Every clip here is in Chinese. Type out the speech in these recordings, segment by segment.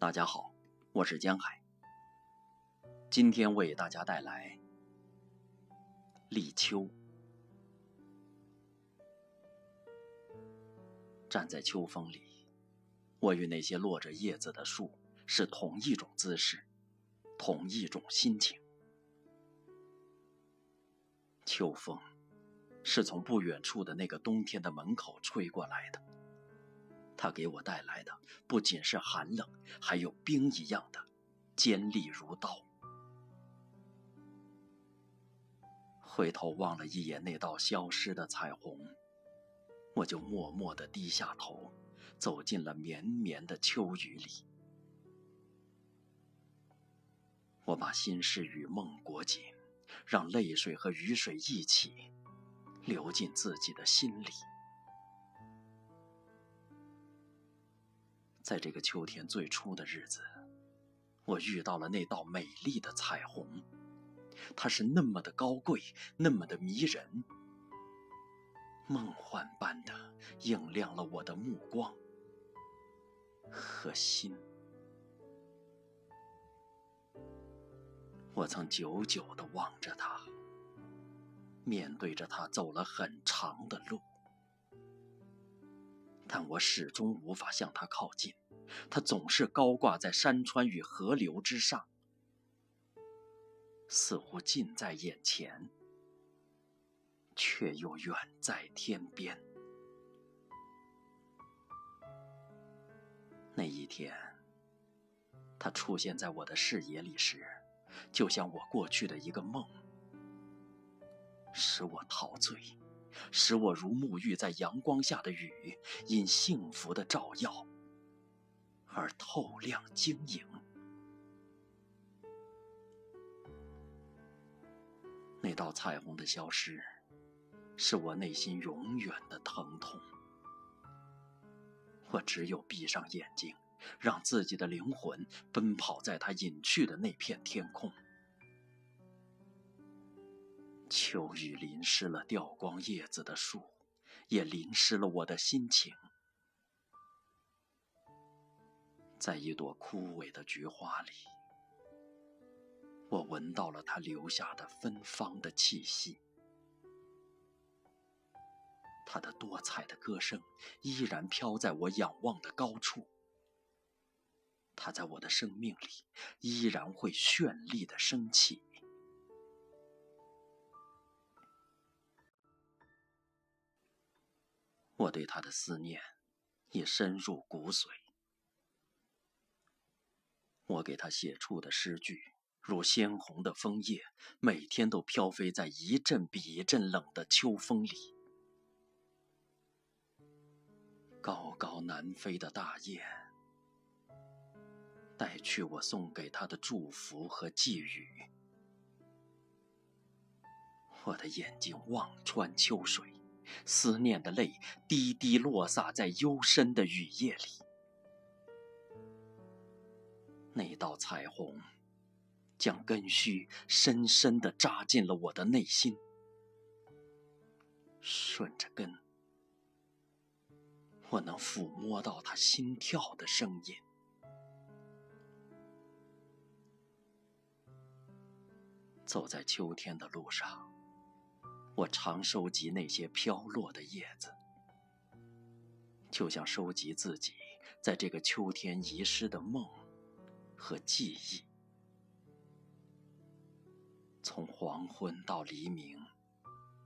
大家好，我是江海。今天为大家带来立秋。站在秋风里，我与那些落着叶子的树是同一种姿势，同一种心情。秋风是从不远处的那个冬天的门口吹过来的。它给我带来的不仅是寒冷，还有冰一样的尖利如刀。回头望了一眼那道消失的彩虹，我就默默地低下头，走进了绵绵的秋雨里。我把心事与梦裹紧，让泪水和雨水一起流进自己的心里。在这个秋天最初的日子，我遇到了那道美丽的彩虹，它是那么的高贵，那么的迷人，梦幻般的映亮了我的目光和心。我曾久久地望着它，面对着它走了很长的路。但我始终无法向它靠近，它总是高挂在山川与河流之上，似乎近在眼前，却又远在天边。那一天，它出现在我的视野里时，就像我过去的一个梦，使我陶醉。使我如沐浴在阳光下的雨，因幸福的照耀而透亮晶莹。那道彩虹的消失，是我内心永远的疼痛。我只有闭上眼睛，让自己的灵魂奔跑在它隐去的那片天空。秋雨淋湿了掉光叶子的树，也淋湿了我的心情。在一朵枯萎的菊花里，我闻到了它留下的芬芳的气息。它的多彩的歌声依然飘在我仰望的高处。它在我的生命里依然会绚丽的升起。我对他的思念已深入骨髓。我给他写出的诗句，如鲜红的枫叶，每天都飘飞在一阵比一阵冷的秋风里。高高南飞的大雁，带去我送给他的祝福和寄语。我的眼睛望穿秋水。思念的泪滴滴落洒在幽深的雨夜里，那道彩虹将根须深深地扎进了我的内心，顺着根，我能抚摸到它心跳的声音。走在秋天的路上。我常收集那些飘落的叶子，就像收集自己在这个秋天遗失的梦和记忆。从黄昏到黎明，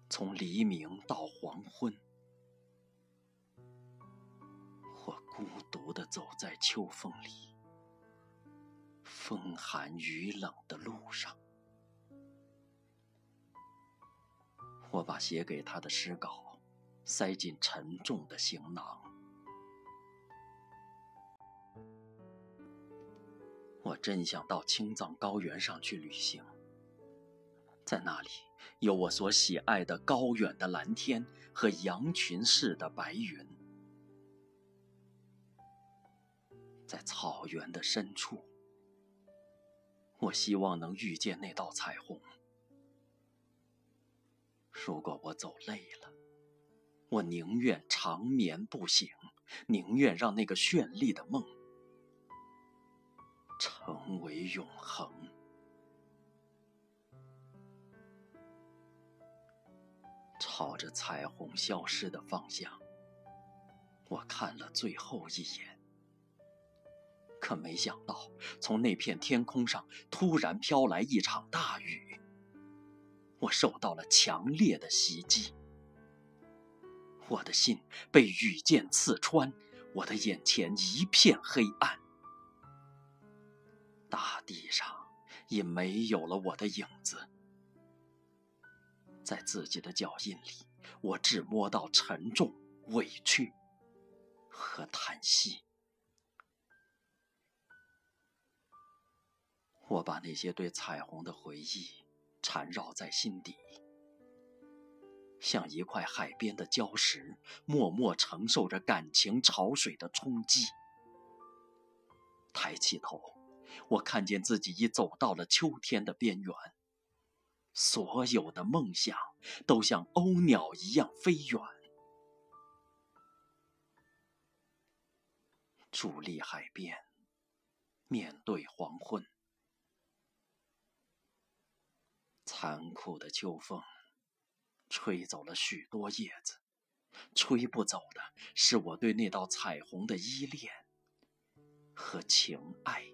从黎明到黄昏，我孤独地走在秋风里，风寒雨冷的路上。我把写给他的诗稿塞进沉重的行囊。我真想到青藏高原上去旅行，在那里有我所喜爱的高远的蓝天和羊群似的白云，在草原的深处，我希望能遇见那道彩虹。如果我走累了，我宁愿长眠不醒，宁愿让那个绚丽的梦成为永恒。朝着彩虹消失的方向，我看了最后一眼，可没想到，从那片天空上突然飘来一场大雨，我受到了强烈的袭击，我的心被雨箭刺穿，我的眼前一片黑暗，大地上也没有了我的影子。在自己的脚印里，我只摸到沉重、委屈和叹息。我把那些对彩虹的回忆缠绕在心底，像一块海边的礁石，默默承受着感情潮水的冲击。抬起头，我看见自己已走到了秋天的边缘。所有的梦想都像鸥鸟一样飞远，伫立海边，面对黄昏。残酷的秋风吹走了许多叶子，吹不走的是我对那道彩虹的依恋和情爱。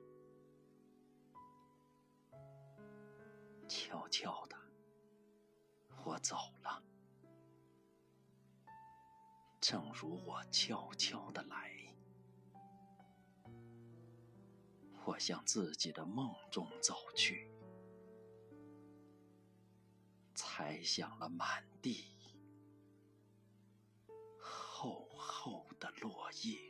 悄悄的，我走了，正如我悄悄的来。我向自己的梦中走去，踩响了满地厚厚的落叶。